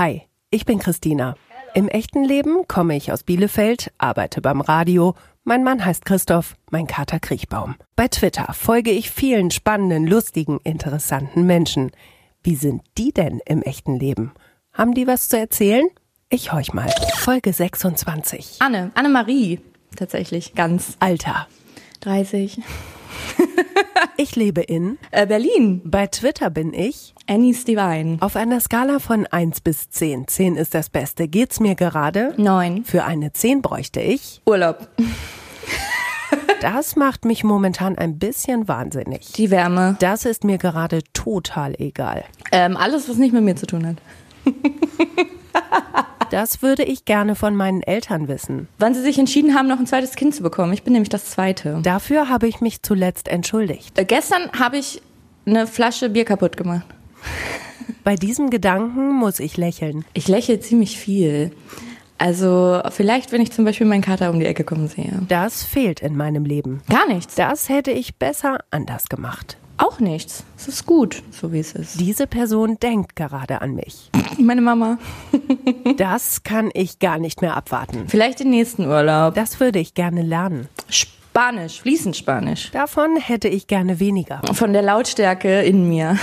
Hi, ich bin Christina. Im echten Leben komme ich aus Bielefeld, arbeite beim Radio. Mein Mann heißt Christoph, mein Kater Kriechbaum. Bei Twitter folge ich vielen spannenden, lustigen, interessanten Menschen. Wie sind die denn im echten Leben? Haben die was zu erzählen? Ich horch mal. Folge 26. Anne, Anne-Marie, tatsächlich, ganz. Alter. 30. Ich lebe in. Äh, Berlin, Bei Twitter bin ich. Annie's Divine. Auf einer Skala von 1 bis 10. 10 ist das Beste. Geht's mir gerade? Neun. Für eine 10 bräuchte ich. Urlaub. Das macht mich momentan ein bisschen wahnsinnig. Die Wärme. Das ist mir gerade total egal. Ähm, alles, was nicht mit mir zu tun hat. Das würde ich gerne von meinen Eltern wissen. Wann sie sich entschieden haben, noch ein zweites Kind zu bekommen. Ich bin nämlich das zweite. Dafür habe ich mich zuletzt entschuldigt. Äh, gestern habe ich eine Flasche Bier kaputt gemacht. Bei diesem Gedanken muss ich lächeln. Ich lächle ziemlich viel. Also vielleicht, wenn ich zum Beispiel meinen Kater um die Ecke kommen sehe. Das fehlt in meinem Leben. Gar nichts. Das hätte ich besser anders gemacht. Auch nichts. Es ist gut, so wie es ist. Diese Person denkt gerade an mich. Meine Mama. Das kann ich gar nicht mehr abwarten. Vielleicht den nächsten Urlaub. Das würde ich gerne lernen. Spanisch, fließend Spanisch. Davon hätte ich gerne weniger. Von der Lautstärke in mir.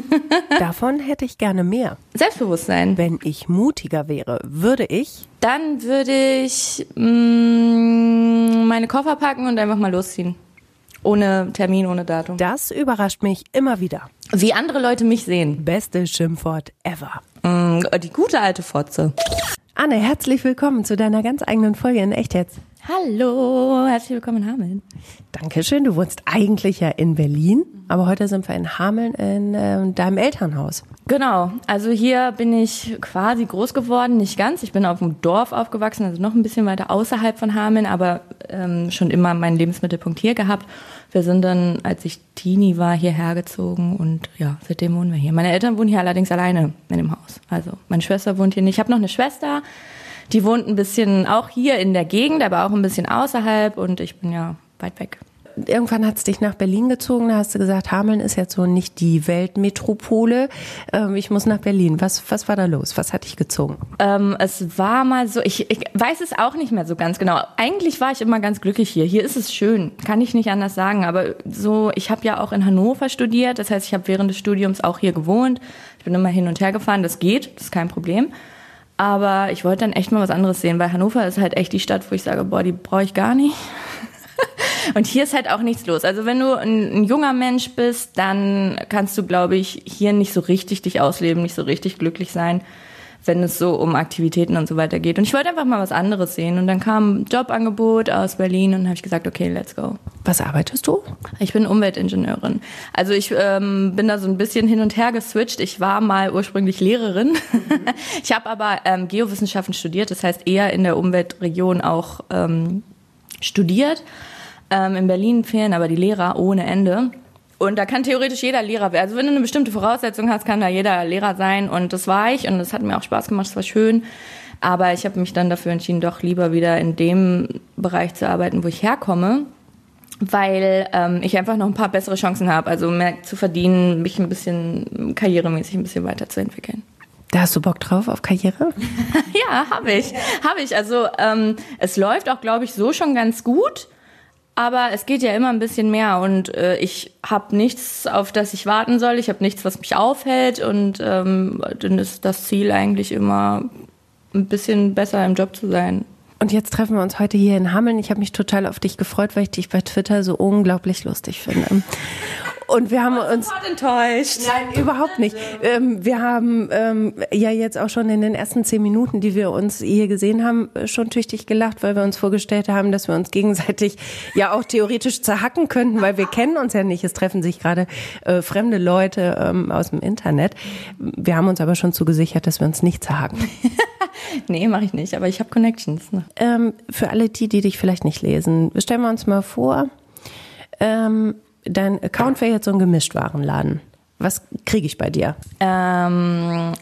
Davon hätte ich gerne mehr. Selbstbewusstsein. Wenn ich mutiger wäre, würde ich Dann würde ich mh, meine Koffer packen und einfach mal losziehen. Ohne Termin, ohne Datum. Das überrascht mich immer wieder. Wie andere Leute mich sehen. Beste Schimpfwort ever. Mm, die gute alte Fotze. Anne, herzlich willkommen zu deiner ganz eigenen Folge in Echt jetzt. Hallo, herzlich willkommen in Hameln. Dankeschön. Du wohnst eigentlich ja in Berlin, aber heute sind wir in Hameln in äh, deinem Elternhaus. Genau, also hier bin ich quasi groß geworden, nicht ganz. Ich bin auf dem Dorf aufgewachsen, also noch ein bisschen weiter außerhalb von Hameln, aber ähm, schon immer meinen Lebensmittelpunkt hier gehabt. Wir sind dann, als ich Teenie war, hierher gezogen und ja, seitdem wohnen wir hier. Meine Eltern wohnen hier allerdings alleine in dem Haus. Also meine Schwester wohnt hier nicht. Ich habe noch eine Schwester, die wohnt ein bisschen auch hier in der Gegend, aber auch ein bisschen außerhalb und ich bin ja weit weg. Irgendwann hat es dich nach Berlin gezogen, da hast du gesagt, Hameln ist jetzt so nicht die Weltmetropole. Ähm, ich muss nach Berlin. Was, was war da los? Was hat dich gezogen? Ähm, es war mal so, ich, ich weiß es auch nicht mehr so ganz genau. Eigentlich war ich immer ganz glücklich hier. Hier ist es schön, kann ich nicht anders sagen. Aber so, ich habe ja auch in Hannover studiert. Das heißt, ich habe während des Studiums auch hier gewohnt. Ich bin immer hin und her gefahren. Das geht, das ist kein Problem. Aber ich wollte dann echt mal was anderes sehen, weil Hannover ist halt echt die Stadt, wo ich sage, boah, die brauche ich gar nicht. Und hier ist halt auch nichts los. Also wenn du ein, ein, junger Mensch bist, dann kannst du, glaube ich, hier nicht so richtig dich ausleben, nicht so richtig glücklich sein, wenn es so um Aktivitäten und so weiter geht. Und ich wollte einfach mal was anderes sehen. Und dann kam ein Jobangebot aus Berlin und habe ich gesagt, okay, let's go. Was arbeitest du? Ich bin Umweltingenieurin. Also ich ähm, bin da so ein bisschen hin und her geswitcht. Ich war mal ursprünglich Lehrerin. ich habe aber ähm, Geowissenschaften studiert, das heißt eher in der Umweltregion auch ähm, studiert. Ähm, in Berlin fehlen aber die Lehrer ohne Ende. Und da kann theoretisch jeder Lehrer werden. Also wenn du eine bestimmte Voraussetzung hast, kann da jeder Lehrer sein. Und das war ich und das hat mir auch Spaß gemacht, das war schön. Aber ich habe mich dann dafür entschieden, doch lieber wieder in dem Bereich zu arbeiten, wo ich herkomme, weil ähm, ich einfach noch ein paar bessere Chancen habe. Also mehr zu verdienen, mich ein bisschen karrieremäßig ein bisschen weiterzuentwickeln. Da hast du Bock drauf auf Karriere? ja, habe ich. Habe ich. Also ähm, es läuft auch, glaube ich, so schon ganz gut. Aber es geht ja immer ein bisschen mehr und äh, ich habe nichts, auf das ich warten soll. Ich habe nichts, was mich aufhält und ähm, dann ist das Ziel eigentlich immer ein bisschen besser im Job zu sein. Und jetzt treffen wir uns heute hier in Hameln. Ich habe mich total auf dich gefreut, weil ich dich bei Twitter so unglaublich lustig finde. Und wir haben uns enttäuscht. Nein, überhaupt nicht. Ähm, wir haben ähm, ja jetzt auch schon in den ersten zehn Minuten, die wir uns hier gesehen haben, schon tüchtig gelacht, weil wir uns vorgestellt haben, dass wir uns gegenseitig ja auch theoretisch zerhacken könnten, weil wir kennen uns ja nicht. Es treffen sich gerade äh, fremde Leute ähm, aus dem Internet. Wir haben uns aber schon zugesichert, dass wir uns nicht zerhacken. nee, mache ich nicht, aber ich habe Connections. Ne? Ähm, für alle die, die dich vielleicht nicht lesen, stellen wir uns mal vor, ähm, dein Account wäre jetzt so ein Gemischtwarenladen. Was kriege ich bei dir? Ähm,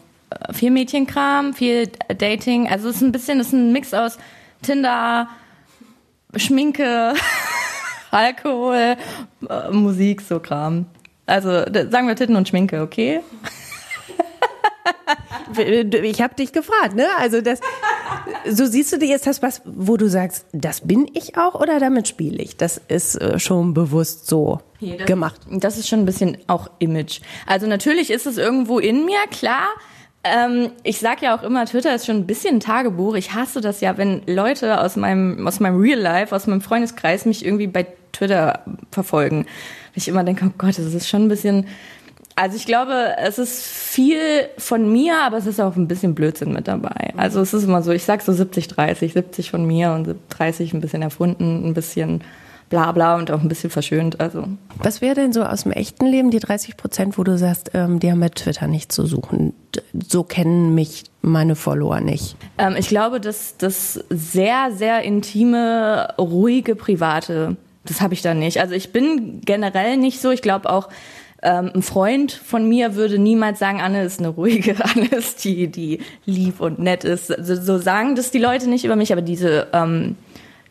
viel Mädchenkram, viel Dating. Also es ist ein bisschen, es ist ein Mix aus Tinder, Schminke, Alkohol, äh, Musik, so Kram. Also sagen wir Titten und Schminke, okay? ich habe dich gefragt, ne? Also das, so siehst du dir, ist das was, wo du sagst, das bin ich auch oder damit spiele ich? Das ist äh, schon bewusst so das, gemacht. Das ist schon ein bisschen auch Image. Also natürlich ist es irgendwo in mir, klar. Ähm, ich sag ja auch immer, Twitter ist schon ein bisschen ein Tagebuch. Ich hasse das ja, wenn Leute aus meinem, aus meinem Real Life, aus meinem Freundeskreis mich irgendwie bei Twitter verfolgen. Ich immer denke, oh Gott, das ist schon ein bisschen, also ich glaube, es ist viel von mir, aber es ist auch ein bisschen Blödsinn mit dabei. Also es ist immer so, ich sag so 70, 30, 70 von mir und 30 ein bisschen erfunden, ein bisschen bla bla und auch ein bisschen verschönt. Also. Was wäre denn so aus dem echten Leben die 30 Prozent, wo du sagst, ähm, die haben mit Twitter nichts zu suchen? So kennen mich meine Follower nicht. Ähm, ich glaube, dass das sehr, sehr intime, ruhige, private, das habe ich da nicht. Also ich bin generell nicht so. Ich glaube auch, ähm, ein Freund von mir würde niemals sagen, Anne ist eine ruhige, Anne ist die, die lieb und nett ist. Also, so sagen das die Leute nicht über mich, aber diese, ähm,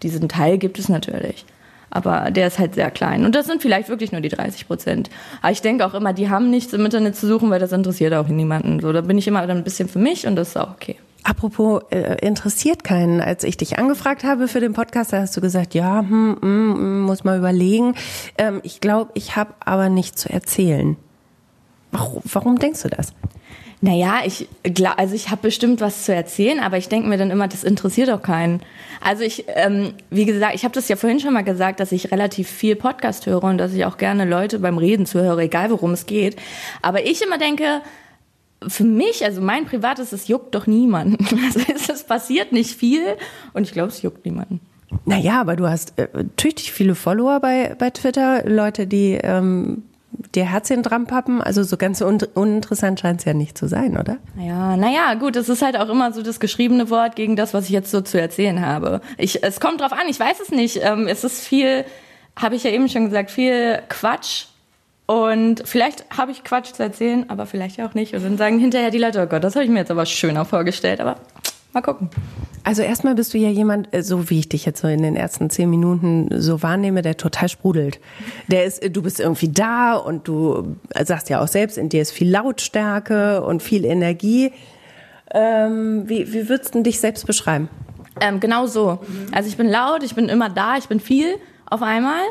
diesen Teil gibt es natürlich. Aber der ist halt sehr klein. Und das sind vielleicht wirklich nur die 30 Prozent. Aber ich denke auch immer, die haben nichts im Internet zu suchen, weil das interessiert auch niemanden. So, da bin ich immer dann ein bisschen für mich und das ist auch okay. Apropos äh, interessiert keinen. Als ich dich angefragt habe für den Podcast, da hast du gesagt, ja, hm, hm, hm muss mal überlegen. Ähm, ich glaube, ich habe aber nichts zu erzählen. Warum, warum denkst du das? Naja, ich glaube, also ich habe bestimmt was zu erzählen, aber ich denke mir dann immer, das interessiert doch keinen. Also ich, ähm, wie gesagt, ich habe das ja vorhin schon mal gesagt, dass ich relativ viel Podcast höre und dass ich auch gerne Leute beim Reden zuhöre, egal worum es geht. Aber ich immer denke, für mich, also mein privates, es juckt doch niemanden. Also es, passiert nicht viel und ich glaube, es juckt niemanden. Naja, aber du hast äh, tüchtig viele Follower bei, bei Twitter, Leute, die ähm, dir Herzchen dran pappen. Also so ganz un uninteressant scheint es ja nicht zu sein, oder? Ja, naja, gut, es ist halt auch immer so das geschriebene Wort gegen das, was ich jetzt so zu erzählen habe. Ich, es kommt drauf an, ich weiß es nicht. Ähm, es ist viel, habe ich ja eben schon gesagt, viel Quatsch und vielleicht habe ich Quatsch zu erzählen, aber vielleicht auch nicht. Und dann sagen hinterher die Leute, oh Gott, das habe ich mir jetzt aber schöner vorgestellt. Aber mal gucken. Also erstmal bist du ja jemand, äh, so wie ich dich jetzt so in den ersten zehn Minuten so wahrnehme, der total sprudelt. Der ist, du bist irgendwie da und du sagst ja auch selbst, in dir ist viel Lautstärke und viel Energie. Ähm, wie, wie würdest du dich selbst beschreiben? Ähm, genau so. Also ich bin laut, ich bin immer da, ich bin viel auf einmal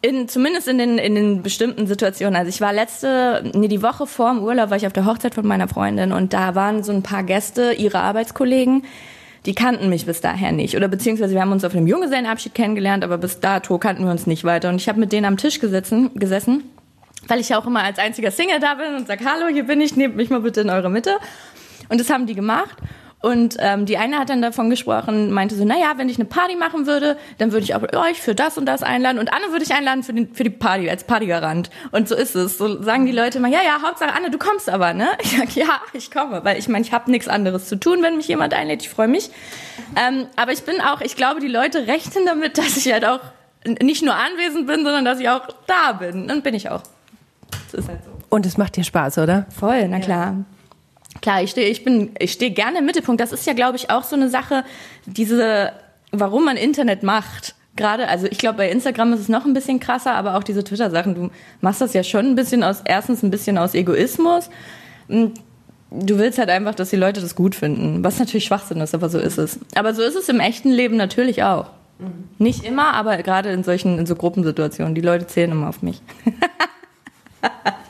in, zumindest in den, in den bestimmten Situationen. Also ich war letzte, nee, die Woche vor dem Urlaub war ich auf der Hochzeit von meiner Freundin und da waren so ein paar Gäste, ihre Arbeitskollegen, die kannten mich bis daher nicht. Oder beziehungsweise wir haben uns auf einem Junggesellenabschied kennengelernt, aber bis dato kannten wir uns nicht weiter. Und ich habe mit denen am Tisch gesessen, gesessen, weil ich ja auch immer als einziger Single da bin und sag, hallo, hier bin ich, nehmt mich mal bitte in eure Mitte. Und das haben die gemacht. Und ähm, die eine hat dann davon gesprochen, meinte so, naja, wenn ich eine Party machen würde, dann würde ich auch euch für das und das einladen und Anne würde ich einladen für, den, für die Party, als Partygarant. Und so ist es. So sagen die Leute immer, ja, ja, Hauptsache Anne, du kommst aber, ne? Ich sag, ja, ich komme, weil ich meine, ich habe nichts anderes zu tun, wenn mich jemand einlädt. Ich freue mich. Ähm, aber ich bin auch, ich glaube, die Leute rechnen damit, dass ich halt auch nicht nur anwesend bin, sondern dass ich auch da bin. Und bin ich auch. Das ist halt so. Und es macht dir Spaß, oder? Voll, na klar. Ja. Klar, ich stehe, ich bin, ich stehe gerne im Mittelpunkt. Das ist ja, glaube ich, auch so eine Sache, diese, warum man Internet macht. Gerade, also ich glaube, bei Instagram ist es noch ein bisschen krasser, aber auch diese Twitter-Sachen, du machst das ja schon ein bisschen aus, erstens ein bisschen aus Egoismus. Du willst halt einfach, dass die Leute das gut finden, was natürlich Schwachsinn ist, aber so ist es. Aber so ist es im echten Leben natürlich auch. Mhm. Nicht immer, aber gerade in solchen, in so Gruppensituationen. Die Leute zählen immer auf mich.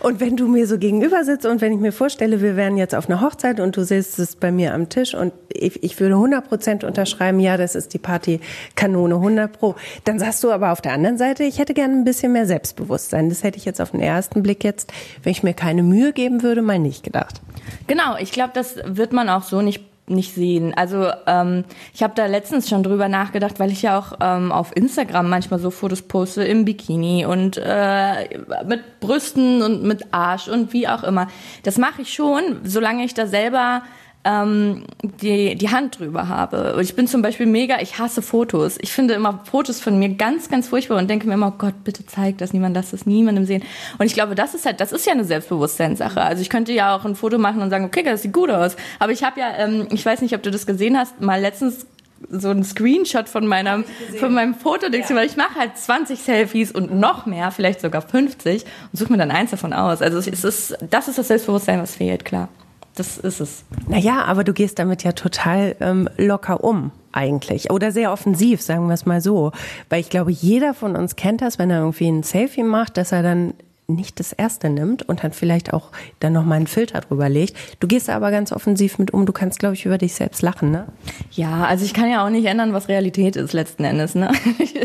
Und wenn du mir so gegenüber sitzt und wenn ich mir vorstelle, wir wären jetzt auf einer Hochzeit und du sitzt bei mir am Tisch und ich, ich würde 100 Prozent unterschreiben, ja, das ist die Partykanone 100 Pro. Dann sagst du aber auf der anderen Seite, ich hätte gerne ein bisschen mehr Selbstbewusstsein. Das hätte ich jetzt auf den ersten Blick jetzt, wenn ich mir keine Mühe geben würde, mal nicht gedacht. Genau, ich glaube, das wird man auch so nicht nicht sehen. Also ähm, ich habe da letztens schon drüber nachgedacht, weil ich ja auch ähm, auf Instagram manchmal so Fotos poste im Bikini und äh, mit Brüsten und mit Arsch und wie auch immer. Das mache ich schon, solange ich da selber ähm, die, die Hand drüber habe. Und ich bin zum Beispiel mega, ich hasse Fotos. Ich finde immer Fotos von mir ganz, ganz furchtbar und denke mir immer, oh Gott, bitte zeig das niemand, lass das niemandem sehen. Und ich glaube, das ist halt, das ist ja eine Selbstbewusstseinssache. Also ich könnte ja auch ein Foto machen und sagen, okay, das sieht gut aus. Aber ich habe ja, ähm, ich weiß nicht, ob du das gesehen hast, mal letztens so einen Screenshot von meinem, von meinem Fotodix, ja. weil ich mache halt 20 Selfies und noch mehr, vielleicht sogar 50 und suche mir dann eins davon aus. Also es ist, das ist das Selbstbewusstsein, was fehlt, klar. Das ist es. Naja, aber du gehst damit ja total ähm, locker um eigentlich. Oder sehr offensiv, sagen wir es mal so. Weil ich glaube, jeder von uns kennt das, wenn er irgendwie ein Selfie macht, dass er dann nicht das erste nimmt und dann vielleicht auch dann nochmal einen Filter drüber legt. Du gehst aber ganz offensiv mit um. Du kannst, glaube ich, über dich selbst lachen, ne? Ja, also ich kann ja auch nicht ändern, was Realität ist letzten Endes, ne?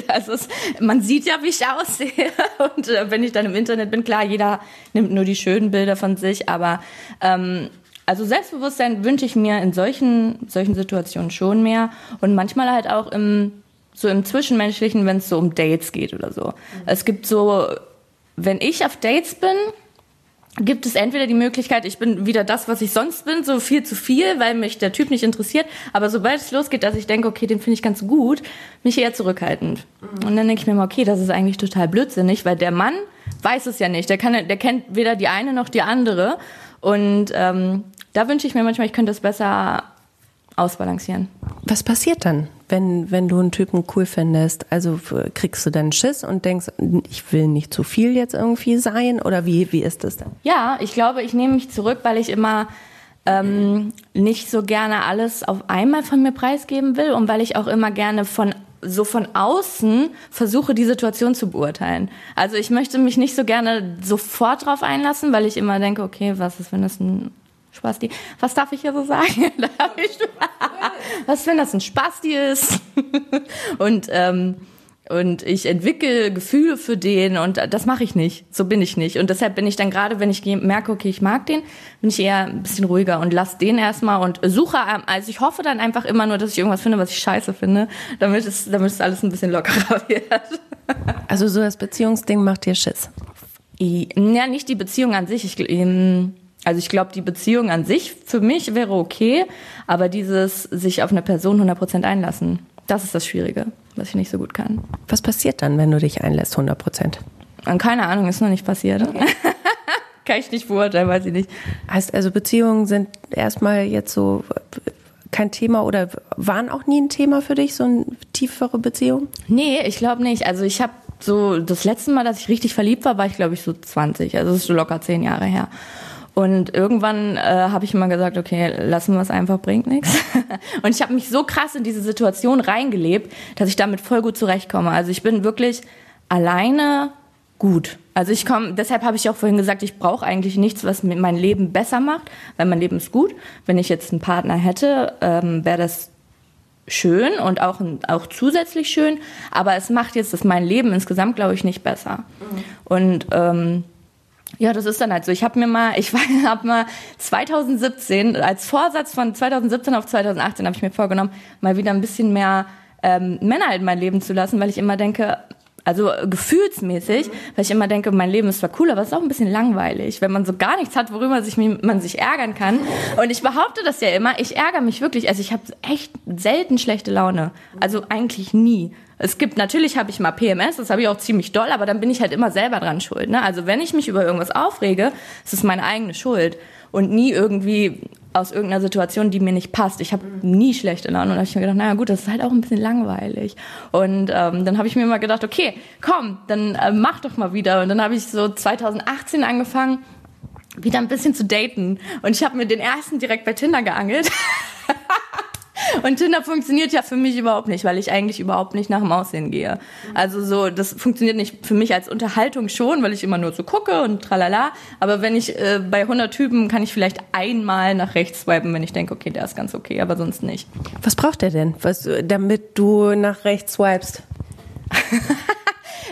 Also es, man sieht ja, wie ich aussehe. Und äh, wenn ich dann im Internet bin, klar, jeder nimmt nur die schönen Bilder von sich, aber ähm, also Selbstbewusstsein wünsche ich mir in solchen, solchen Situationen schon mehr und manchmal halt auch im so im Zwischenmenschlichen, wenn es so um Dates geht oder so. Mhm. Es gibt so wenn ich auf Dates bin, gibt es entweder die Möglichkeit, ich bin wieder das, was ich sonst bin, so viel zu viel, weil mich der Typ nicht interessiert. Aber sobald es losgeht, dass ich denke, okay, den finde ich ganz gut, mich eher zurückhaltend. Mhm. Und dann denke ich mir mal, okay, das ist eigentlich total blödsinnig, weil der Mann weiß es ja nicht. Der, kann, der kennt weder die eine noch die andere. Und ähm, da wünsche ich mir manchmal, ich könnte es besser ausbalancieren. Was passiert dann, wenn, wenn du einen Typen cool findest? Also kriegst du dann Schiss und denkst, ich will nicht zu viel jetzt irgendwie sein? Oder wie, wie ist das dann? Ja, ich glaube, ich nehme mich zurück, weil ich immer ähm, nicht so gerne alles auf einmal von mir preisgeben will und weil ich auch immer gerne von so von außen versuche, die Situation zu beurteilen. Also ich möchte mich nicht so gerne sofort drauf einlassen, weil ich immer denke, okay, was ist, wenn das ein Spasti. Was darf ich hier so sagen? was, wenn das ein Spasti ist? und, ähm, und ich entwickle Gefühle für den und das mache ich nicht. So bin ich nicht. Und deshalb bin ich dann gerade, wenn ich merke, okay, ich mag den, bin ich eher ein bisschen ruhiger und lass den erstmal und suche, also ich hoffe dann einfach immer nur, dass ich irgendwas finde, was ich scheiße finde, damit es, damit es alles ein bisschen lockerer wird. also so das Beziehungsding macht dir Schiss? Ja, nicht die Beziehung an sich. Ich, ähm, also ich glaube, die Beziehung an sich für mich wäre okay, aber dieses sich auf eine Person 100% einlassen, das ist das Schwierige, was ich nicht so gut kann. Was passiert dann, wenn du dich einlässt 100%? Keine Ahnung, ist noch nicht passiert. Okay. kann ich nicht beurteilen, weiß ich nicht. Heißt also, Beziehungen sind erstmal jetzt so kein Thema oder waren auch nie ein Thema für dich, so eine tiefere Beziehung? Nee, ich glaube nicht. Also ich habe so, das letzte Mal, dass ich richtig verliebt war, war ich glaube ich so 20. Also das ist so locker zehn Jahre her. Und irgendwann äh, habe ich immer gesagt, okay, lassen wir es einfach, bringt nichts. Und ich habe mich so krass in diese Situation reingelebt, dass ich damit voll gut zurechtkomme. Also ich bin wirklich alleine gut. Also ich komme, deshalb habe ich auch vorhin gesagt, ich brauche eigentlich nichts, was mein Leben besser macht, weil mein Leben ist gut. Wenn ich jetzt einen Partner hätte, ähm, wäre das schön und auch, auch zusätzlich schön, aber es macht jetzt das mein Leben insgesamt, glaube ich, nicht besser. Mhm. Und ähm, ja, das ist dann halt so. Ich habe mir mal, ich habe mal 2017 als Vorsatz von 2017 auf 2018 habe ich mir vorgenommen, mal wieder ein bisschen mehr ähm, Männer in mein Leben zu lassen, weil ich immer denke, also gefühlsmäßig, weil ich immer denke, mein Leben ist zwar cool, aber es ist auch ein bisschen langweilig, wenn man so gar nichts hat, worüber sich, man sich ärgern kann. Und ich behaupte das ja immer, ich ärgere mich wirklich. Also ich habe echt selten schlechte Laune. Also eigentlich nie. Es gibt, natürlich habe ich mal PMS, das habe ich auch ziemlich doll, aber dann bin ich halt immer selber dran schuld. Ne? Also wenn ich mich über irgendwas aufrege, ist es meine eigene Schuld und nie irgendwie aus irgendeiner Situation, die mir nicht passt. Ich habe nie schlechte Laune und habe ich mir gedacht, naja gut, das ist halt auch ein bisschen langweilig. Und ähm, dann habe ich mir mal gedacht, okay, komm, dann äh, mach doch mal wieder. Und dann habe ich so 2018 angefangen, wieder ein bisschen zu daten. Und ich habe mir den ersten direkt bei Tinder geangelt. Und Tinder funktioniert ja für mich überhaupt nicht, weil ich eigentlich überhaupt nicht nach dem Aussehen gehe. Also so, das funktioniert nicht für mich als Unterhaltung schon, weil ich immer nur so gucke und tralala. Aber wenn ich äh, bei 100 Typen kann ich vielleicht einmal nach rechts swipen, wenn ich denke, okay, der ist ganz okay, aber sonst nicht. Was braucht der denn, was, damit du nach rechts swipest?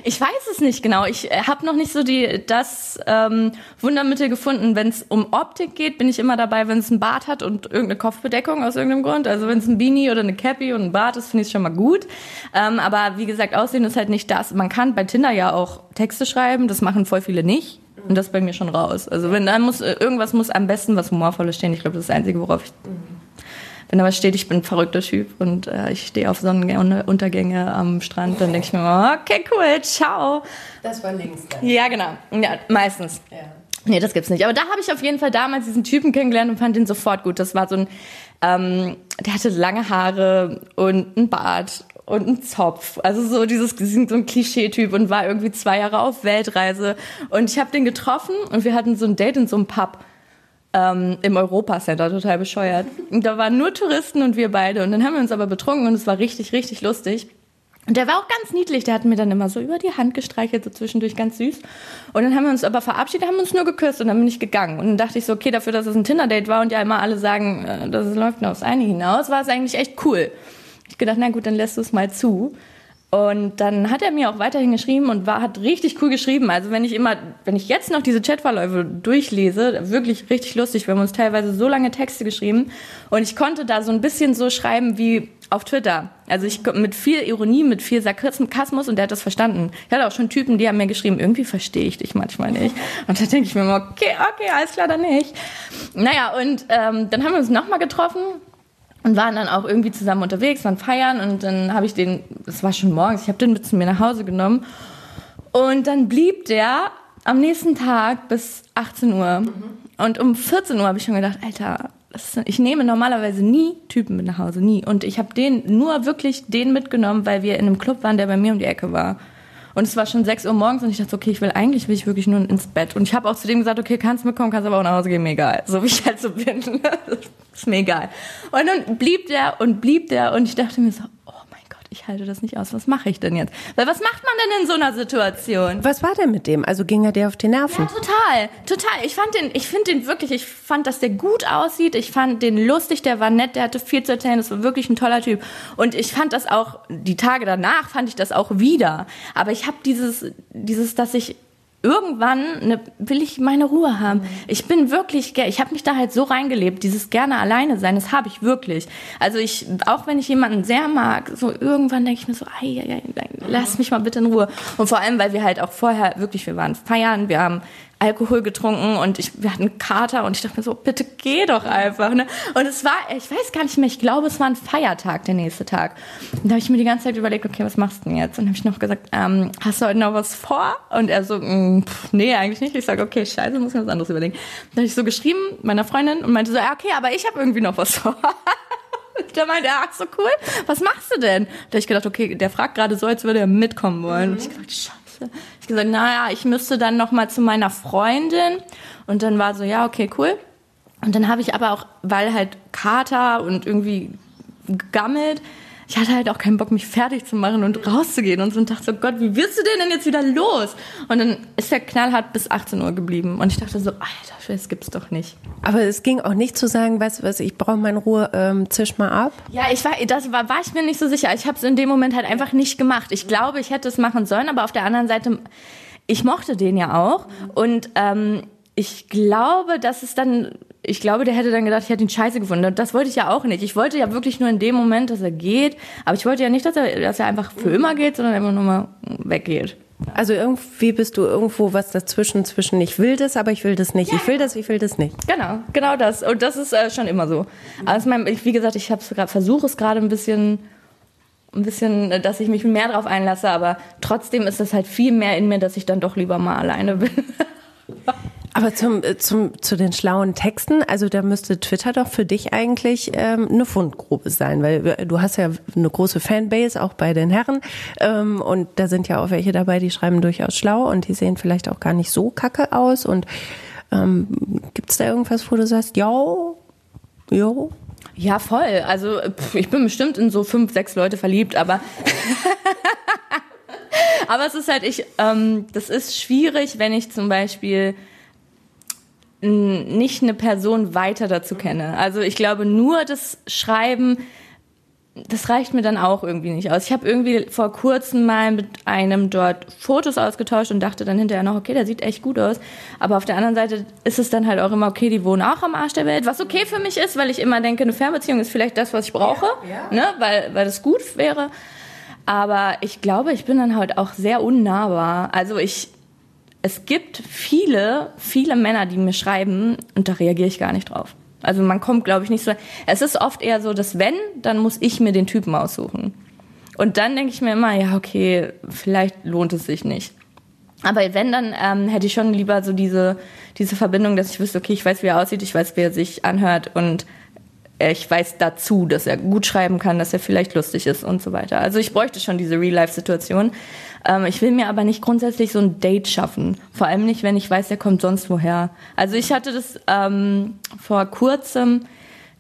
Ich weiß es nicht genau. Ich äh, habe noch nicht so die, das ähm, Wundermittel gefunden. Wenn es um Optik geht, bin ich immer dabei, wenn es ein Bart hat und irgendeine Kopfbedeckung aus irgendeinem Grund. Also wenn es ein Beanie oder eine Cappy und ein Bart ist, finde ich schon mal gut. Ähm, aber wie gesagt, Aussehen ist halt nicht das. Man kann bei Tinder ja auch Texte schreiben. Das machen voll viele nicht. Und das bei mir schon raus. Also wenn da muss, irgendwas muss am besten was Humorvolles stehen. Ich glaube, das ist das Einzige, worauf ich wenn da was steht, ich bin ein verrückter Typ und äh, ich stehe auf Sonnenuntergänge am Strand, dann denke ich mir okay, cool, ciao. Das war links dann. Ja, genau. Ja, meistens. Ja. Nee, das gibt's nicht. Aber da habe ich auf jeden Fall damals diesen Typen kennengelernt und fand ihn sofort gut. Das war so ein, ähm, der hatte lange Haare und einen Bart und einen Zopf. Also so dieses so ein Klischeetyp und war irgendwie zwei Jahre auf Weltreise. Und ich habe den getroffen und wir hatten so ein Date in so einem Pub ähm, im Europacenter, total bescheuert. Und da waren nur Touristen und wir beide. Und dann haben wir uns aber betrunken und es war richtig, richtig lustig. Und der war auch ganz niedlich, der hat mir dann immer so über die Hand gestreichelt, so zwischendurch ganz süß. Und dann haben wir uns aber verabschiedet, haben uns nur geküsst und dann bin ich gegangen. Und dann dachte ich so, okay, dafür, dass es ein Tinder-Date war und ja immer alle sagen, äh, das läuft nur aufs eine hinaus, war es eigentlich echt cool. Ich gedacht, na gut, dann lässt du es mal zu. Und dann hat er mir auch weiterhin geschrieben und war, hat richtig cool geschrieben. Also wenn ich immer, wenn ich jetzt noch diese Chatverläufe durchlese, wirklich richtig lustig. Wir haben uns teilweise so lange Texte geschrieben und ich konnte da so ein bisschen so schreiben wie auf Twitter. Also ich mit viel Ironie, mit viel Sarkasmus und der hat das verstanden. Ich hatte auch schon Typen, die haben mir geschrieben, irgendwie verstehe ich dich manchmal nicht. Und da denke ich mir immer, okay, okay, alles klar, dann nicht. Naja, und ähm, dann haben wir uns nochmal getroffen und waren dann auch irgendwie zusammen unterwegs, waren feiern und dann habe ich den, das war schon morgens, ich habe den mit zu mir nach Hause genommen und dann blieb der am nächsten Tag bis 18 Uhr mhm. und um 14 Uhr habe ich schon gedacht, Alter, ist, ich nehme normalerweise nie Typen mit nach Hause, nie und ich habe den nur wirklich den mitgenommen, weil wir in einem Club waren, der bei mir um die Ecke war. Und es war schon 6 Uhr morgens und ich dachte, okay, ich will eigentlich will ich wirklich nur ins Bett. Und ich habe auch zu dem gesagt, okay, kannst mitkommen, kannst aber auch nach Hause gehen, mir egal. So wie ich halt so bin. ist mir egal. Und dann blieb der und blieb der und ich dachte mir so, ich halte das nicht aus. Was mache ich denn jetzt? Weil was macht man denn in so einer Situation? Was war denn mit dem? Also ging er dir auf die Nerven? Ja, total, total. Ich fand den, ich finde den wirklich, ich fand, dass der gut aussieht. Ich fand den lustig, der war nett, der hatte viel zu erzählen. Das war wirklich ein toller Typ. Und ich fand das auch, die Tage danach fand ich das auch wieder. Aber ich habe dieses, dieses, dass ich irgendwann ne, will ich meine Ruhe haben. Ich bin wirklich, ich habe mich da halt so reingelebt, dieses gerne alleine sein, das habe ich wirklich. Also ich, auch wenn ich jemanden sehr mag, so irgendwann denke ich mir so, ei, ei, ei, lass mich mal bitte in Ruhe. Und vor allem, weil wir halt auch vorher wirklich, wir waren feiern, wir haben Alkohol getrunken und ich, wir hatten Kater und ich dachte mir so, bitte geh doch einfach. Ne? Und es war, ich weiß gar nicht mehr, ich glaube, es war ein Feiertag, der nächste Tag. Und da habe ich mir die ganze Zeit überlegt, okay, was machst du denn jetzt? Und habe ich noch gesagt, ähm, hast du heute noch was vor? Und er so, mm, pff, nee, eigentlich nicht. Ich sage, okay, scheiße, muss mir was anderes überlegen. Dann habe ich so geschrieben, meiner Freundin, und meinte so, okay, aber ich habe irgendwie noch was vor. Da meinte er, ach so cool, was machst du denn? Da habe ich gedacht, okay, der fragt gerade so, als würde er mitkommen wollen. Mhm. Und ich gesagt, scheiße. Ich gesagt, naja, ich müsste dann noch mal zu meiner Freundin. Und dann war so, ja, okay, cool. Und dann habe ich aber auch, weil halt Kater und irgendwie gegammelt, ich hatte halt auch keinen Bock, mich fertig zu machen und rauszugehen und so und dachte so, Gott, wie wirst du denn denn jetzt wieder los? Und dann ist der knallhart bis 18 Uhr geblieben und ich dachte so, Alter, das gibt's doch nicht. Aber es ging auch nicht zu sagen, weißt du was, ich brauche meine Ruhe, ähm, zisch mal ab. Ja, ich war, das war, war ich mir nicht so sicher. Ich habe es in dem Moment halt einfach nicht gemacht. Ich glaube, ich hätte es machen sollen, aber auf der anderen Seite, ich mochte den ja auch und ähm, ich glaube, dass es dann ich glaube, der hätte dann gedacht, ich hätte ihn scheiße gefunden. Und das wollte ich ja auch nicht. Ich wollte ja wirklich nur in dem Moment, dass er geht. Aber ich wollte ja nicht, dass er, dass er einfach für immer geht, sondern einfach nur mal weggeht. Also irgendwie bist du irgendwo was dazwischen, zwischen ich will das, aber ich will das nicht. Ja. Ich will das, ich will das nicht. Genau, genau das. Und das ist äh, schon immer so. Also mein, wie gesagt, ich versuche es gerade ein bisschen, ein bisschen, äh, dass ich mich mehr darauf einlasse, aber trotzdem ist es halt viel mehr in mir, dass ich dann doch lieber mal alleine bin. Aber zum, äh, zum, zu den schlauen Texten, also da müsste Twitter doch für dich eigentlich ähm, eine Fundgrube sein, weil du hast ja eine große Fanbase, auch bei den Herren. Ähm, und da sind ja auch welche dabei, die schreiben durchaus schlau und die sehen vielleicht auch gar nicht so kacke aus. Und ähm, gibt es da irgendwas, wo du sagst, jo, jo? Ja, voll. Also pff, ich bin bestimmt in so fünf, sechs Leute verliebt, aber aber es ist halt ich, ähm, das ist schwierig, wenn ich zum Beispiel nicht eine Person weiter dazu kenne. Also ich glaube, nur das Schreiben, das reicht mir dann auch irgendwie nicht aus. Ich habe irgendwie vor kurzem mal mit einem dort Fotos ausgetauscht und dachte dann hinterher noch, okay, der sieht echt gut aus. Aber auf der anderen Seite ist es dann halt auch immer, okay, die wohnen auch am Arsch der Welt, was okay für mich ist, weil ich immer denke, eine Fernbeziehung ist vielleicht das, was ich brauche, ja, ja. Ne? weil, weil das gut wäre. Aber ich glaube, ich bin dann halt auch sehr unnahbar. Also ich es gibt viele, viele Männer, die mir schreiben und da reagiere ich gar nicht drauf. Also man kommt, glaube ich, nicht so. Es ist oft eher so, dass wenn, dann muss ich mir den Typen aussuchen. Und dann denke ich mir immer, ja, okay, vielleicht lohnt es sich nicht. Aber wenn, dann ähm, hätte ich schon lieber so diese, diese Verbindung, dass ich wüsste, okay, ich weiß, wie er aussieht, ich weiß, wie er sich anhört und ich weiß dazu, dass er gut schreiben kann, dass er vielleicht lustig ist und so weiter. Also ich bräuchte schon diese Real-Life-Situation. Ähm, ich will mir aber nicht grundsätzlich so ein Date schaffen. Vor allem nicht, wenn ich weiß, er kommt sonst woher. Also ich hatte das ähm, vor kurzem,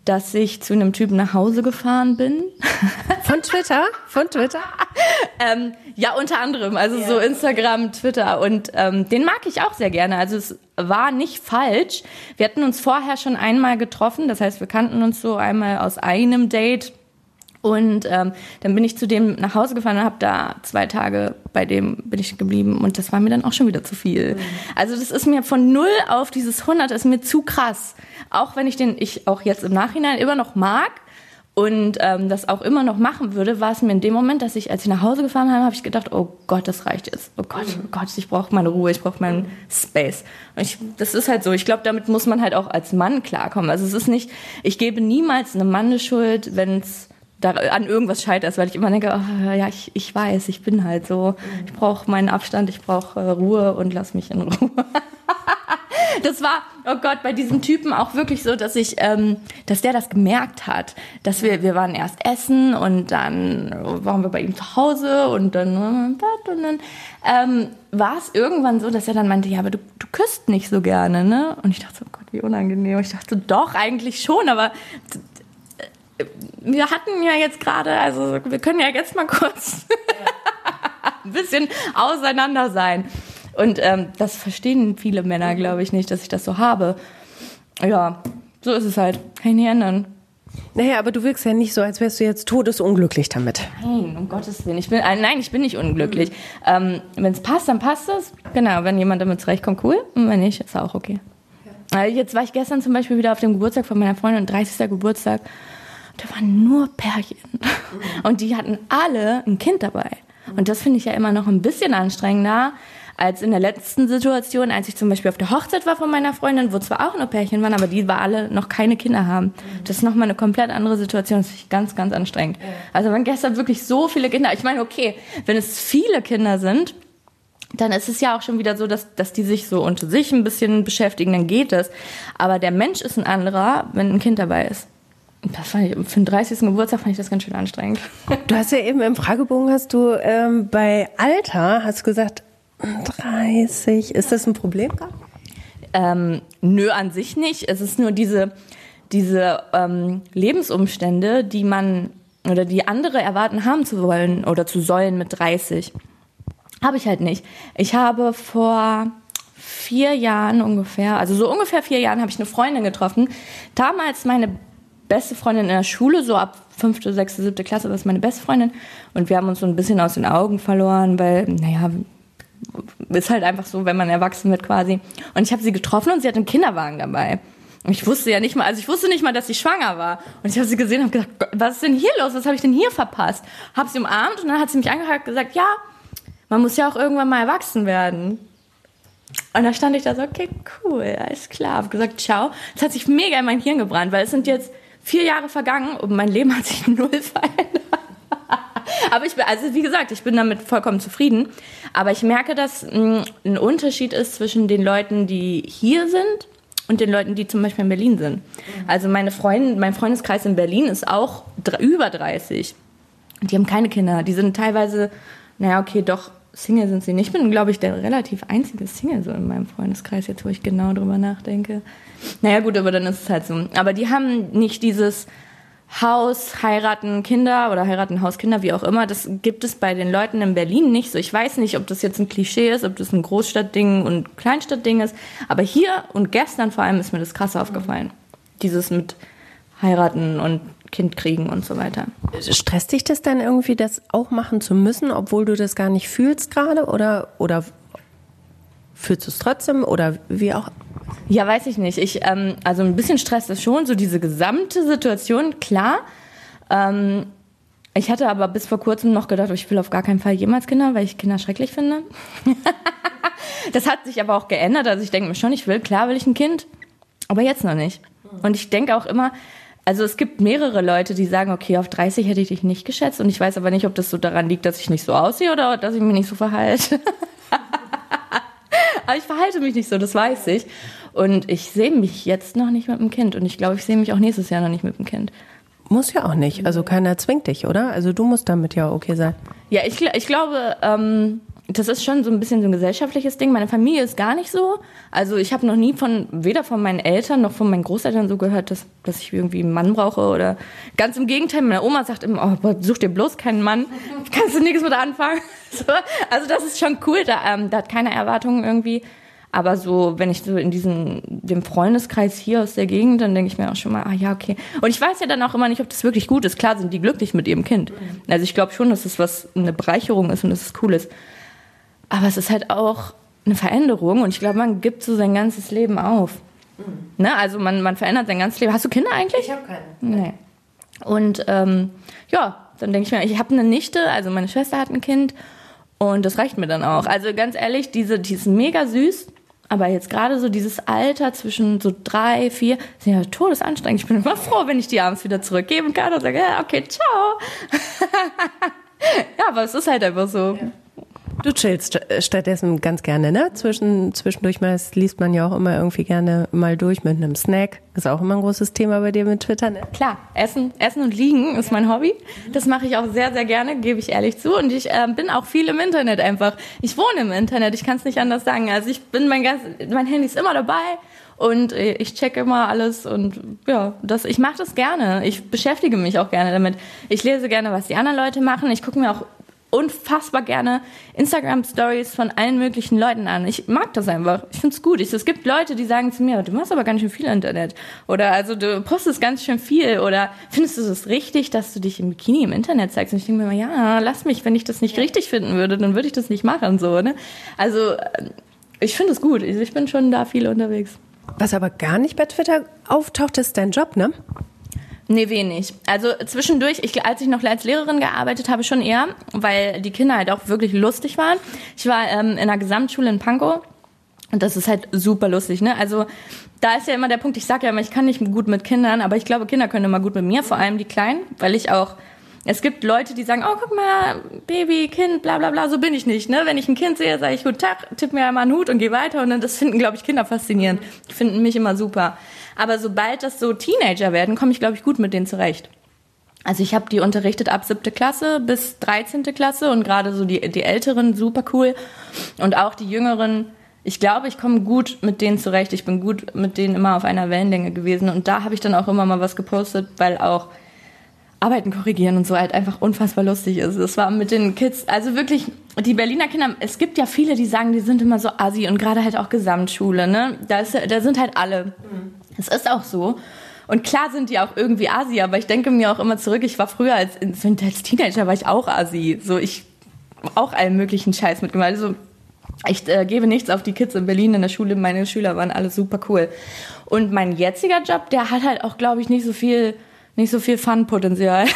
dass ich zu einem Typen nach Hause gefahren bin. Von Twitter? Von Twitter? ähm, ja, unter anderem. Also ja. so Instagram, Twitter. Und ähm, den mag ich auch sehr gerne. Also es war nicht falsch. Wir hatten uns vorher schon einmal getroffen. Das heißt, wir kannten uns so einmal aus einem Date. Und ähm, dann bin ich zu dem nach Hause gefahren und habe da zwei Tage bei dem bin ich geblieben und das war mir dann auch schon wieder zu viel. Mhm. Also das ist mir von null auf dieses 100 ist mir zu krass. Auch wenn ich den ich auch jetzt im Nachhinein immer noch mag und ähm, das auch immer noch machen würde, war es mir in dem Moment, dass ich als ich nach Hause gefahren habe, habe ich gedacht, oh Gott, das reicht jetzt. Oh Gott, oh Gott, ich brauche meine Ruhe, ich brauche meinen Space. Und ich, das ist halt so. Ich glaube, damit muss man halt auch als Mann klarkommen. Also es ist nicht, ich gebe niemals einem Mann eine Schuld, wenn es da an irgendwas scheitert, weil ich immer denke, oh, ja, ich, ich weiß, ich bin halt so. Ich brauche meinen Abstand, ich brauche äh, Ruhe und lass mich in Ruhe. das war, oh Gott, bei diesem Typen auch wirklich so, dass ich, ähm, dass der das gemerkt hat. Dass wir, wir waren erst essen und dann waren wir bei ihm zu Hause und dann im Bett und dann ähm, war es irgendwann so, dass er dann meinte, ja, aber du, du küsst nicht so gerne, ne? Und ich dachte so, oh Gott, wie unangenehm. Ich dachte, doch, eigentlich schon, aber wir hatten ja jetzt gerade, also wir können ja jetzt mal kurz ein bisschen auseinander sein. Und ähm, das verstehen viele Männer, glaube ich, nicht, dass ich das so habe. Ja, so ist es halt. Kann ich nicht ändern. Naja, aber du wirkst ja nicht so, als wärst du jetzt todesunglücklich damit. Nein, um Gottes Willen. Ich bin, äh, nein, ich bin nicht unglücklich. Ähm, wenn es passt, dann passt es. Genau, wenn jemand damit zurechtkommt, cool. Und wenn nicht, ist auch okay. Ja. Äh, jetzt war ich gestern zum Beispiel wieder auf dem Geburtstag von meiner Freundin, 30. Geburtstag da waren nur Pärchen. Und die hatten alle ein Kind dabei. Und das finde ich ja immer noch ein bisschen anstrengender als in der letzten Situation, als ich zum Beispiel auf der Hochzeit war von meiner Freundin, wo zwar auch nur Pärchen waren, aber die war alle noch keine Kinder haben. Das ist nochmal eine komplett andere Situation. Das ist ganz, ganz anstrengend. Also wenn gestern wirklich so viele Kinder, ich meine, okay, wenn es viele Kinder sind, dann ist es ja auch schon wieder so, dass, dass die sich so unter sich ein bisschen beschäftigen, dann geht es. Aber der Mensch ist ein anderer, wenn ein Kind dabei ist. Das fand ich, für den 30. Geburtstag fand ich das ganz schön anstrengend. Du hast ja eben im Fragebogen hast du ähm, bei Alter hast du gesagt 30. Ist das ein Problem? Ähm, nö, an sich nicht. Es ist nur diese diese ähm, Lebensumstände, die man oder die andere erwarten haben zu wollen oder zu sollen mit 30. Habe ich halt nicht. Ich habe vor vier Jahren ungefähr, also so ungefähr vier Jahren, habe ich eine Freundin getroffen. Damals meine beste Freundin in der Schule, so ab fünfte, sechste, siebte Klasse, das ist meine beste Freundin. Und wir haben uns so ein bisschen aus den Augen verloren, weil, naja, ist halt einfach so, wenn man erwachsen wird quasi. Und ich habe sie getroffen und sie hat einen Kinderwagen dabei. Und ich wusste ja nicht mal, also ich wusste nicht mal, dass sie schwanger war. Und ich habe sie gesehen und gesagt, was ist denn hier los? Was habe ich denn hier verpasst? Habe sie umarmt und dann hat sie mich angehört und gesagt, ja, man muss ja auch irgendwann mal erwachsen werden. Und da stand ich da so, okay, cool, alles klar. Hab gesagt, ciao. Das hat sich mega in mein Hirn gebrannt, weil es sind jetzt vier Jahre vergangen und mein Leben hat sich null verändert. Aber ich bin, also wie gesagt, ich bin damit vollkommen zufrieden. Aber ich merke, dass mm, ein Unterschied ist zwischen den Leuten, die hier sind und den Leuten, die zum Beispiel in Berlin sind. Also meine Freunde, mein Freundeskreis in Berlin ist auch über 30. Die haben keine Kinder. Die sind teilweise, naja, okay, doch, Single sind sie nicht. Ich bin, glaube ich, der relativ einzige Single so in meinem Freundeskreis, jetzt wo ich genau drüber nachdenke. Naja, gut, aber dann ist es halt so. Aber die haben nicht dieses Haus, heiraten Kinder oder heiraten Haus, Kinder, wie auch immer. Das gibt es bei den Leuten in Berlin nicht so. Ich weiß nicht, ob das jetzt ein Klischee ist, ob das ein Großstadtding und Kleinstadtding ist. Aber hier und gestern vor allem ist mir das krass aufgefallen. Dieses mit heiraten und Kind kriegen und so weiter. Stresst dich das dann irgendwie, das auch machen zu müssen, obwohl du das gar nicht fühlst gerade? Oder, oder fühlst du es trotzdem? Oder wie auch? Ja, weiß ich nicht. Ich, ähm, also ein bisschen stresst es schon, so diese gesamte Situation, klar. Ähm, ich hatte aber bis vor kurzem noch gedacht, ich will auf gar keinen Fall jemals Kinder, weil ich Kinder schrecklich finde. das hat sich aber auch geändert. Also ich denke mir schon, ich will, klar will ich ein Kind, aber jetzt noch nicht. Und ich denke auch immer, also es gibt mehrere Leute, die sagen, okay, auf 30 hätte ich dich nicht geschätzt und ich weiß aber nicht, ob das so daran liegt, dass ich nicht so aussehe oder dass ich mich nicht so verhalte. Aber ich verhalte mich nicht so, das weiß ich. Und ich sehe mich jetzt noch nicht mit dem Kind. Und ich glaube, ich sehe mich auch nächstes Jahr noch nicht mit dem Kind. Muss ja auch nicht. Also keiner zwingt dich, oder? Also du musst damit ja okay sein. Ja, ich, ich glaube, ähm, das ist schon so ein bisschen so ein gesellschaftliches Ding. Meine Familie ist gar nicht so. Also ich habe noch nie von, weder von meinen Eltern noch von meinen Großeltern so gehört, dass, dass ich irgendwie einen Mann brauche oder ganz im Gegenteil. Meine Oma sagt immer, oh, such dir bloß keinen Mann. Kannst du nichts mit anfangen. So, also das ist schon cool. Da, ähm, da hat keine Erwartungen irgendwie. Aber so, wenn ich so in diesem dem Freundeskreis hier aus der Gegend, dann denke ich mir auch schon mal, ah ja, okay. Und ich weiß ja dann auch immer nicht, ob das wirklich gut ist. Klar sind die glücklich mit ihrem Kind. Also ich glaube schon, dass es was eine Bereicherung ist und dass es cool ist. Aber es ist halt auch eine Veränderung und ich glaube, man gibt so sein ganzes Leben auf. Mhm. Ne? Also man, man verändert sein ganzes Leben. Hast du Kinder eigentlich? Ich habe keine. Nee. Und ähm, ja, dann denke ich mir, ich habe eine Nichte, also meine Schwester hat ein Kind und das reicht mir dann auch. Also ganz ehrlich, diese, die ist mega süß, aber jetzt gerade so dieses Alter zwischen so drei, vier, sind ja todesanstrengend. Ich bin immer froh, wenn ich die abends wieder zurückgeben kann und sage, ja, okay, ciao. ja, aber es ist halt einfach so. Ja. Du chillst stattdessen ganz gerne, ne? Zwischen, zwischendurch mal, liest man ja auch immer irgendwie gerne mal durch mit einem Snack. Ist auch immer ein großes Thema bei dir mit Twitter, ne? Klar, Essen, Essen und Liegen ist mein Hobby. Das mache ich auch sehr, sehr gerne, gebe ich ehrlich zu. Und ich äh, bin auch viel im Internet einfach. Ich wohne im Internet, ich kann es nicht anders sagen. Also ich bin mein ganz, mein Handy ist immer dabei und äh, ich check immer alles und ja, das, ich mache das gerne. Ich beschäftige mich auch gerne damit. Ich lese gerne, was die anderen Leute machen. Ich gucke mir auch unfassbar gerne Instagram-Stories von allen möglichen Leuten an. Ich mag das einfach. Ich finde es gut. Ich, es gibt Leute, die sagen zu mir, du machst aber ganz schön viel Internet. Oder also du postest ganz schön viel. Oder findest du es richtig, dass du dich im Bikini im Internet zeigst? Und ich denke mir immer, ja, lass mich, wenn ich das nicht richtig finden würde, dann würde ich das nicht machen. So, ne? Also ich finde es gut. Ich bin schon da viel unterwegs. Was aber gar nicht bei Twitter auftaucht, ist dein Job, ne? Nee, wenig. Also zwischendurch, ich, als ich noch als Lehrerin gearbeitet habe, schon eher, weil die Kinder halt auch wirklich lustig waren. Ich war ähm, in einer Gesamtschule in Pankow und das ist halt super lustig, ne? Also da ist ja immer der Punkt, ich sage ja immer, ich kann nicht gut mit Kindern, aber ich glaube, Kinder können immer gut mit mir, vor allem die Kleinen, weil ich auch es gibt Leute, die sagen, oh, guck mal, Baby, Kind, bla bla bla, so bin ich nicht. Ne? Wenn ich ein Kind sehe, sage ich, guten Tag, tipp mir einmal einen Hut und gehe weiter. Und dann, das finden, glaube ich, Kinder faszinierend. Die finden mich immer super. Aber sobald das so Teenager werden, komme ich, glaube ich, gut mit denen zurecht. Also ich habe die unterrichtet ab siebte Klasse bis 13. Klasse und gerade so die, die Älteren super cool und auch die Jüngeren. Ich glaube, ich komme gut mit denen zurecht. Ich bin gut mit denen immer auf einer Wellenlänge gewesen und da habe ich dann auch immer mal was gepostet, weil auch Arbeiten korrigieren und so halt einfach unfassbar lustig ist. Das war mit den Kids, also wirklich, die Berliner Kinder, es gibt ja viele, die sagen, die sind immer so assi und gerade halt auch Gesamtschule, ne? Da, ist, da sind halt alle. Es ist auch so. Und klar sind die auch irgendwie Asi, aber ich denke mir auch immer zurück, ich war früher als, als Teenager war ich auch Asi. So, ich auch allen möglichen Scheiß mitgemacht. Also, ich äh, gebe nichts auf die Kids in Berlin in der Schule. Meine Schüler waren alle super cool. Und mein jetziger Job, der hat halt auch, glaube ich, nicht so viel nicht so viel Fun-Potenzial. also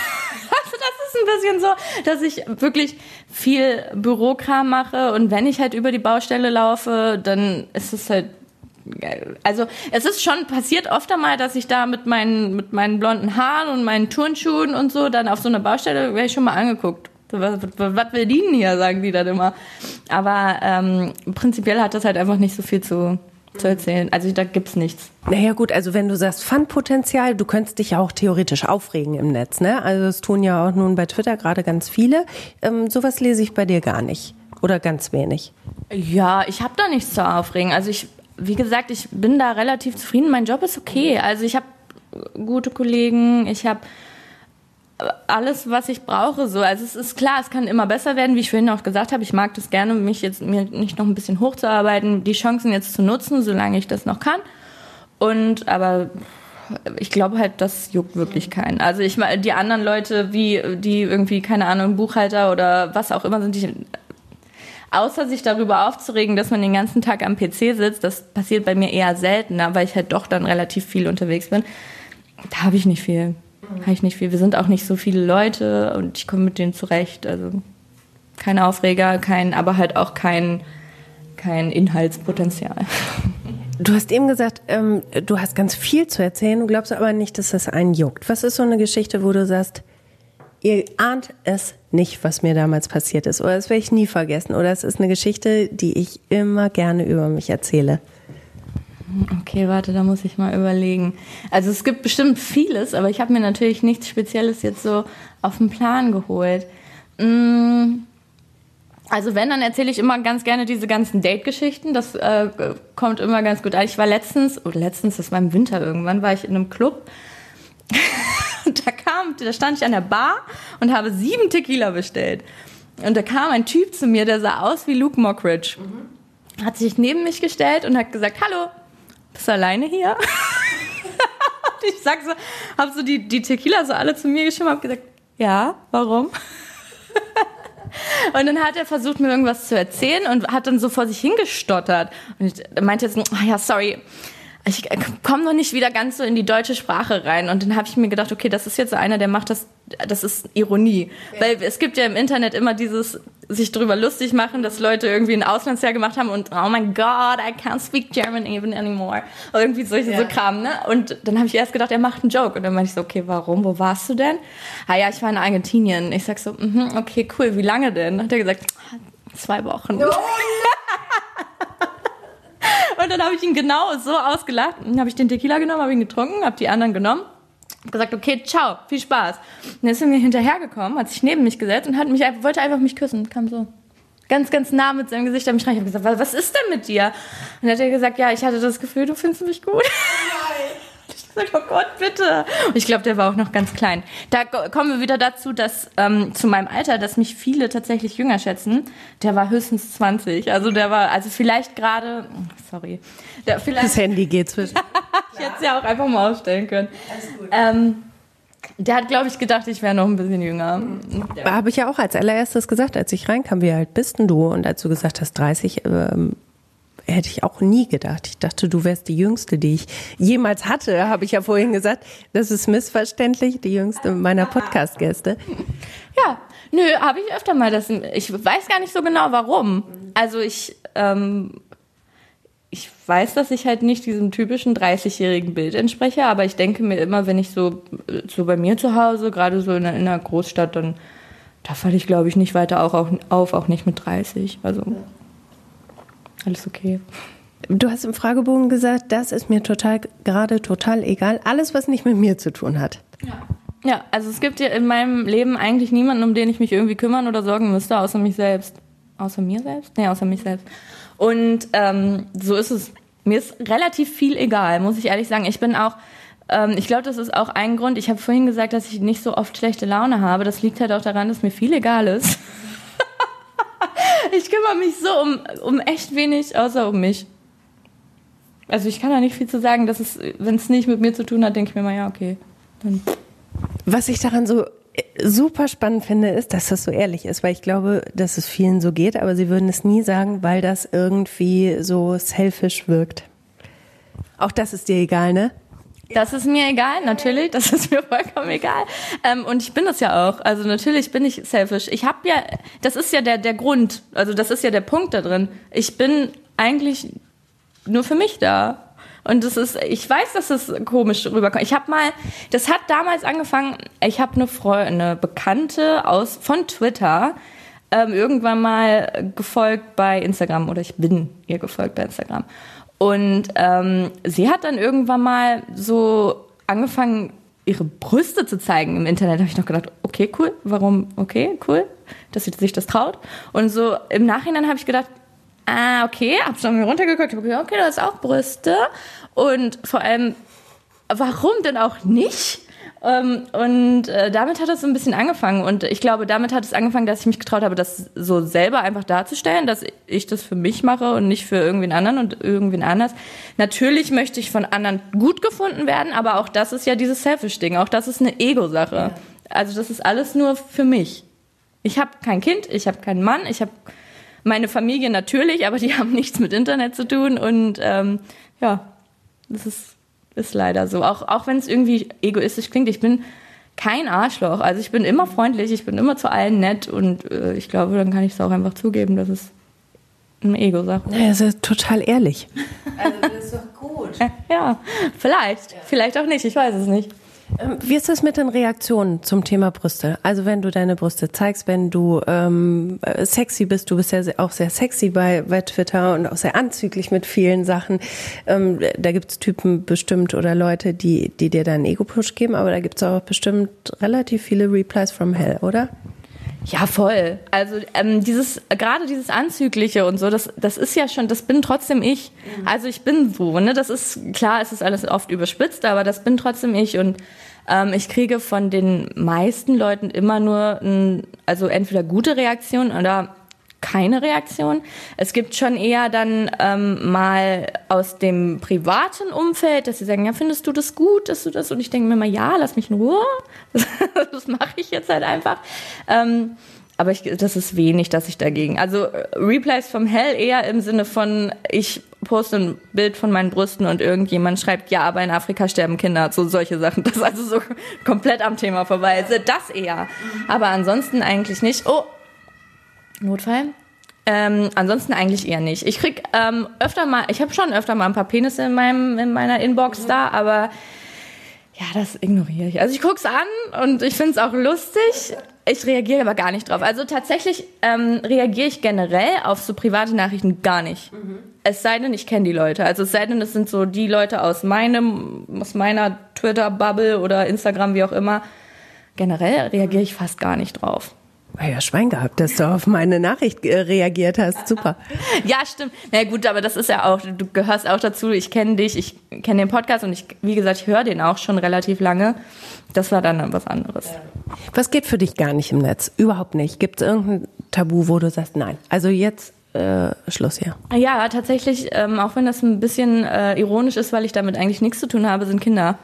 das ist ein bisschen so, dass ich wirklich viel Bürokram mache und wenn ich halt über die Baustelle laufe, dann ist es halt also es ist schon passiert oft einmal, dass ich da mit meinen mit meinen blonden Haaren und meinen Turnschuhen und so dann auf so eine Baustelle wäre ich schon mal angeguckt. Was, was, was will die denn hier, sagen die dann immer. Aber ähm, prinzipiell hat das halt einfach nicht so viel zu zu erzählen. Also da gibt's nichts. Naja gut, also wenn du sagst Fun-Potenzial, du könntest dich ja auch theoretisch aufregen im Netz, ne? Also das tun ja auch nun bei Twitter gerade ganz viele. Ähm, sowas lese ich bei dir gar nicht oder ganz wenig. Ja, ich habe da nichts zu aufregen. Also ich, wie gesagt, ich bin da relativ zufrieden. Mein Job ist okay. Also ich habe gute Kollegen, ich habe alles, was ich brauche. So, also es ist klar, es kann immer besser werden, wie ich vorhin auch gesagt habe. Ich mag das gerne, mich jetzt mir nicht noch ein bisschen hochzuarbeiten, die Chancen jetzt zu nutzen, solange ich das noch kann. Und aber ich glaube halt, das juckt wirklich keinen. Also ich meine, die anderen Leute, wie die irgendwie keine Ahnung Buchhalter oder was auch immer sind, die außer sich darüber aufzuregen, dass man den ganzen Tag am PC sitzt, das passiert bei mir eher seltener, weil ich halt doch dann relativ viel unterwegs bin. Da habe ich nicht viel habe ich nicht viel. Wir sind auch nicht so viele Leute und ich komme mit denen zurecht. Also kein Aufreger, kein, aber halt auch kein, kein Inhaltspotenzial. Du hast eben gesagt, ähm, du hast ganz viel zu erzählen, du glaubst aber nicht, dass das einen juckt. Was ist so eine Geschichte, wo du sagst, Ihr ahnt es nicht, was mir damals passiert ist. Oder das werde ich nie vergessen. Oder es ist eine Geschichte, die ich immer gerne über mich erzähle. Okay, warte, da muss ich mal überlegen. Also es gibt bestimmt vieles, aber ich habe mir natürlich nichts Spezielles jetzt so auf den Plan geholt. Mm, also wenn, dann erzähle ich immer ganz gerne diese ganzen Date-Geschichten. Das äh, kommt immer ganz gut an. Ich war letztens, oder letztens, das war im Winter irgendwann, war ich in einem Club. und da kam, da stand ich an der Bar und habe sieben Tequila bestellt. Und da kam ein Typ zu mir, der sah aus wie Luke Mockridge. Mhm. Hat sich neben mich gestellt und hat gesagt, hallo, bist du alleine hier? ich sag so, hab so die, die Tequila so alle zu mir geschrieben, hab gesagt, ja, warum? Und dann hat er versucht, mir irgendwas zu erzählen und hat dann so vor sich hingestottert. Und ich meinte jetzt, oh ja, sorry, ich komme noch nicht wieder ganz so in die deutsche Sprache rein. Und dann habe ich mir gedacht, okay, das ist jetzt so einer, der macht das, das ist Ironie. Ja. Weil es gibt ja im Internet immer dieses sich drüber lustig machen, dass Leute irgendwie ein Auslandsjahr gemacht haben und oh mein Gott, I can't speak German even anymore. Oder irgendwie solche ja. so Kram, ne? Und dann habe ich erst gedacht, er macht einen Joke. Und dann meinte ich so, okay, warum? Wo warst du denn? Ah ja, ich war in Argentinien. Ich sag so, mm -hmm, okay, cool, wie lange denn? Hat er gesagt, zwei Wochen. Oh, dann habe ich ihn genau so ausgelacht. Dann habe ich den Tequila genommen, habe ihn getrunken, habe die anderen genommen. Hab gesagt, okay, ciao, viel Spaß. Und dann ist er mir hinterhergekommen, hat sich neben mich gesetzt und hat mich, wollte einfach mich küssen. Kam so ganz, ganz nah mit seinem Gesicht an mich rein. Ich habe gesagt, was ist denn mit dir? Und dann hat er gesagt, ja, ich hatte das Gefühl, du findest mich gut. Oh Gott, bitte. Und ich glaube, der war auch noch ganz klein. Da kommen wir wieder dazu, dass ähm, zu meinem Alter, dass mich viele tatsächlich jünger schätzen. Der war höchstens 20. Also der war, also vielleicht gerade, sorry. Der, vielleicht, das Handy geht zwischen. ich hätte es ja auch einfach mal aufstellen können. Alles gut. Ähm, der hat, glaube ich, gedacht, ich wäre noch ein bisschen jünger. Ja. Habe ich ja auch als allererstes gesagt, als ich reinkam, wie alt bist denn du? Und als du gesagt hast, 30, ähm, hätte ich auch nie gedacht. Ich dachte, du wärst die Jüngste, die ich jemals hatte, habe ich ja vorhin gesagt. Das ist missverständlich, die Jüngste meiner Podcast-Gäste. Ja, nö, habe ich öfter mal das. Ich weiß gar nicht so genau, warum. Also ich, ähm, ich weiß, dass ich halt nicht diesem typischen 30-jährigen Bild entspreche, aber ich denke mir immer, wenn ich so, so bei mir zu Hause, gerade so in einer, Großstadt, dann da falle ich, glaube ich, nicht weiter auch auf, auch nicht mit 30. Also alles okay. Du hast im Fragebogen gesagt, das ist mir total gerade total egal. Alles, was nicht mit mir zu tun hat. Ja. Ja, also es gibt ja in meinem Leben eigentlich niemanden, um den ich mich irgendwie kümmern oder sorgen müsste, außer mich selbst. Außer mir selbst? Nee, außer mich selbst. Und ähm, so ist es. Mir ist relativ viel egal, muss ich ehrlich sagen. Ich bin auch, ähm, ich glaube, das ist auch ein Grund. Ich habe vorhin gesagt, dass ich nicht so oft schlechte Laune habe. Das liegt halt auch daran, dass mir viel egal ist. ich kümmere mich so um, um echt wenig, außer um mich. Also ich kann da nicht viel zu sagen, wenn es nicht mit mir zu tun hat, denke ich mir mal, ja, okay. Dann. Was ich daran so äh, super spannend finde, ist, dass das so ehrlich ist, weil ich glaube, dass es vielen so geht, aber sie würden es nie sagen, weil das irgendwie so selfish wirkt. Auch das ist dir egal, ne? Das ist mir egal, natürlich, das ist mir vollkommen egal. Ähm, und ich bin das ja auch. Also natürlich bin ich selfish. Ich habe ja, das ist ja der, der Grund, also das ist ja der Punkt da drin. Ich bin eigentlich nur für mich da. Und das ist, ich weiß, dass das komisch rüberkommt. Ich habe mal, das hat damals angefangen, ich habe eine Freundin, eine Bekannte aus, von Twitter, ähm, irgendwann mal gefolgt bei Instagram oder ich bin ihr gefolgt bei Instagram. Und ähm, sie hat dann irgendwann mal so angefangen, ihre Brüste zu zeigen im Internet. Da habe ich noch gedacht, okay, cool, warum, okay, cool, dass sie sich das traut. Und so im Nachhinein habe ich gedacht, ah, okay, hab schon mir runtergeguckt, okay, okay, du hast auch Brüste. Und vor allem, warum denn auch nicht? Ähm, und äh, damit hat es so ein bisschen angefangen. Und ich glaube, damit hat es angefangen, dass ich mich getraut habe, das so selber einfach darzustellen, dass ich das für mich mache und nicht für irgendwen anderen und irgendwen anders. Natürlich möchte ich von anderen gut gefunden werden, aber auch das ist ja dieses Selfish-Ding. Auch das ist eine Ego-Sache. Ja. Also das ist alles nur für mich. Ich habe kein Kind, ich habe keinen Mann, ich habe meine Familie natürlich, aber die haben nichts mit Internet zu tun. Und ähm, ja, das ist ist leider so. Auch, auch wenn es irgendwie egoistisch klingt, ich bin kein Arschloch. Also ich bin immer freundlich, ich bin immer zu allen nett und äh, ich glaube, dann kann ich es auch einfach zugeben, dass es eine Ego-Sache ist. Ja, das ist total ehrlich. Also das ist doch gut. Ja, vielleicht. Ja. Vielleicht auch nicht, ich weiß es nicht. Ähm, wie ist es mit den Reaktionen zum Thema Brüste? Also wenn du deine Brüste zeigst, wenn du ähm, sexy bist, du bist ja auch sehr sexy bei, bei Twitter und auch sehr anzüglich mit vielen Sachen. Ähm, da gibt's Typen bestimmt oder Leute, die, die dir dann Ego-Push geben, aber da gibt's auch bestimmt relativ viele Replies from Hell, oder? Ja, voll. Also ähm, dieses gerade dieses Anzügliche und so, das, das ist ja schon, das bin trotzdem ich. Mhm. Also ich bin so, ne? Das ist klar, es ist alles oft überspitzt, aber das bin trotzdem ich. Und ähm, ich kriege von den meisten Leuten immer nur, ein, also entweder gute Reaktionen oder keine Reaktion. Es gibt schon eher dann ähm, mal aus dem privaten Umfeld, dass sie sagen, ja, findest du das gut, dass du das? Und ich denke mir mal, ja, lass mich in Ruhe. das mache ich jetzt halt einfach. Ähm, aber ich, das ist wenig, dass ich dagegen. Also Replies vom Hell eher im Sinne von, ich poste ein Bild von meinen Brüsten und irgendjemand schreibt, ja, aber in Afrika sterben Kinder, so solche Sachen. Das ist also so komplett am Thema vorbei. Also das eher. Aber ansonsten eigentlich nicht. Oh, Notfall? Ähm, ansonsten eigentlich eher nicht. Ich krieg ähm, öfter mal, ich habe schon öfter mal ein paar Penisse in meinem in meiner Inbox da, aber ja, das ignoriere ich. Also ich guck's an und ich find's auch lustig. Ich reagiere aber gar nicht drauf. Also tatsächlich ähm, reagiere ich generell auf so private Nachrichten gar nicht. Mhm. Es sei denn, ich kenne die Leute. Also es sei denn, es sind so die Leute aus meinem, aus meiner Twitter-Bubble oder Instagram, wie auch immer. Generell reagiere ich fast gar nicht drauf. Ja, Schwein gehabt, dass du auf meine Nachricht äh, reagiert hast. Super. ja, stimmt. Na ja, gut, aber das ist ja auch, du gehörst auch dazu. Ich kenne dich, ich kenne den Podcast und ich, wie gesagt, ich höre den auch schon relativ lange. Das war dann was anderes. Was geht für dich gar nicht im Netz? Überhaupt nicht. Gibt es irgendein Tabu, wo du sagst, nein, also jetzt äh, Schluss hier? Ja, tatsächlich, ähm, auch wenn das ein bisschen äh, ironisch ist, weil ich damit eigentlich nichts zu tun habe, sind Kinder.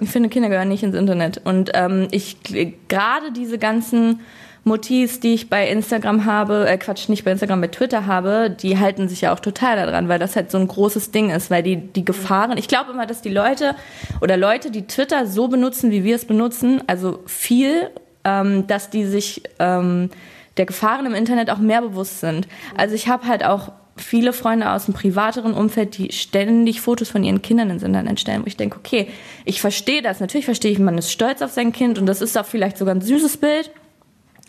Ich finde, Kinder gehören nicht ins Internet. Und ähm, ich gerade diese ganzen Motivs, die ich bei Instagram habe, äh Quatsch, nicht bei Instagram, bei Twitter habe, die halten sich ja auch total daran, weil das halt so ein großes Ding ist, weil die, die Gefahren, ich glaube immer, dass die Leute oder Leute, die Twitter so benutzen, wie wir es benutzen, also viel, ähm, dass die sich ähm, der Gefahren im Internet auch mehr bewusst sind. Also ich habe halt auch viele Freunde aus dem privateren Umfeld, die ständig Fotos von ihren Kindern ins Internet stellen, wo ich denke, okay, ich verstehe das. Natürlich verstehe ich, man ist stolz auf sein Kind und das ist auch vielleicht sogar ein süßes Bild.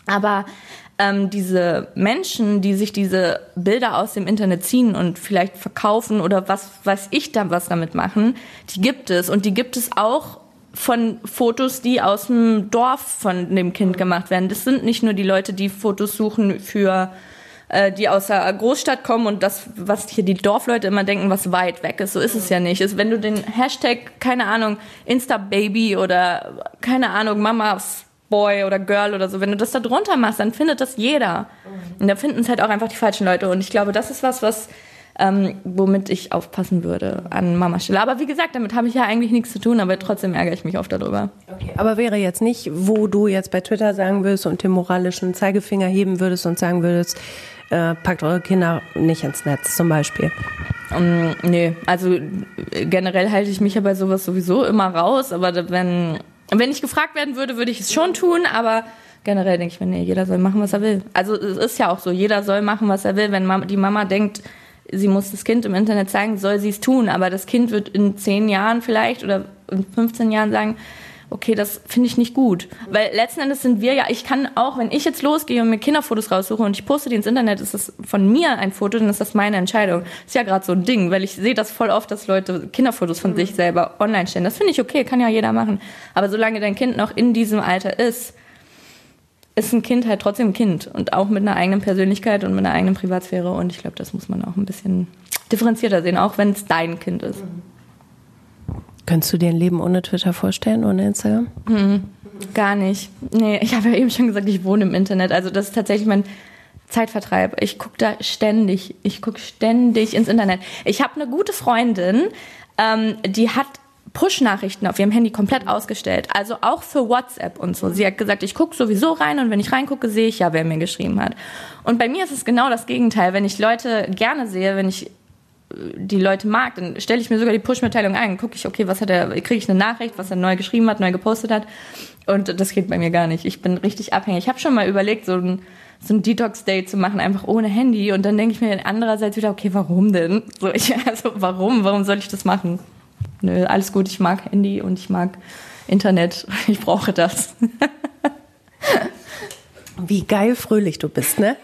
Aber ähm, diese Menschen, die sich diese Bilder aus dem Internet ziehen und vielleicht verkaufen oder was weiß ich da was damit machen, die gibt es. Und die gibt es auch von Fotos, die aus dem Dorf von dem Kind gemacht werden. Das sind nicht nur die Leute, die Fotos suchen für äh, die aus der Großstadt kommen und das, was hier die Dorfleute immer denken, was weit weg ist. So ist es ja nicht. Ist, wenn du den Hashtag, keine Ahnung, Insta-Baby oder keine Ahnung, Mamas Boy oder Girl oder so, wenn du das da drunter machst, dann findet das jeder. Mhm. Und da finden es halt auch einfach die falschen Leute. Und ich glaube, das ist was, was ähm, womit ich aufpassen würde an Mamas Stelle. Aber wie gesagt, damit habe ich ja eigentlich nichts zu tun, aber trotzdem ärgere ich mich oft darüber. Okay. Aber wäre jetzt nicht, wo du jetzt bei Twitter sagen würdest und den moralischen Zeigefinger heben würdest und sagen würdest, äh, packt eure Kinder nicht ins Netz zum Beispiel? Um, nee, also generell halte ich mich ja bei sowas sowieso immer raus, aber wenn wenn ich gefragt werden würde, würde ich es schon tun, aber generell denke ich mir, nee, jeder soll machen, was er will. Also es ist ja auch so, jeder soll machen, was er will. Wenn die Mama denkt, sie muss das Kind im Internet zeigen, soll sie es tun. Aber das Kind wird in zehn Jahren vielleicht oder in 15 Jahren sagen, okay, das finde ich nicht gut. Weil letzten Endes sind wir ja, ich kann auch, wenn ich jetzt losgehe und mir Kinderfotos raussuche und ich poste die ins Internet, ist das von mir ein Foto, dann ist das meine Entscheidung. Ist ja gerade so ein Ding, weil ich sehe das voll oft, dass Leute Kinderfotos von mhm. sich selber online stellen. Das finde ich okay, kann ja jeder machen. Aber solange dein Kind noch in diesem Alter ist, ist ein Kind halt trotzdem ein Kind und auch mit einer eigenen Persönlichkeit und mit einer eigenen Privatsphäre. Und ich glaube, das muss man auch ein bisschen differenzierter sehen, auch wenn es dein Kind ist. Mhm. Könntest du dir ein Leben ohne Twitter vorstellen, ohne Instagram? Hm, gar nicht. Nee, ich habe ja eben schon gesagt, ich wohne im Internet. Also das ist tatsächlich mein Zeitvertreib. Ich gucke da ständig. Ich gucke ständig ins Internet. Ich habe eine gute Freundin, ähm, die hat Push-Nachrichten auf ihrem Handy komplett ausgestellt. Also auch für WhatsApp und so. Sie hat gesagt, ich gucke sowieso rein und wenn ich reingucke, sehe ich ja, wer mir geschrieben hat. Und bei mir ist es genau das Gegenteil. Wenn ich Leute gerne sehe, wenn ich die Leute mag, dann stelle ich mir sogar die Push-Mitteilung ein, gucke ich, okay, was hat er, kriege ich eine Nachricht, was er neu geschrieben hat, neu gepostet hat. Und das geht bei mir gar nicht. Ich bin richtig abhängig. Ich habe schon mal überlegt, so ein, so ein Detox-Day zu machen, einfach ohne Handy. Und dann denke ich mir andererseits wieder, okay, warum denn? So, ich, also warum? Warum soll ich das machen? Nö, alles gut, ich mag Handy und ich mag Internet, ich brauche das. Wie geil fröhlich du bist, ne?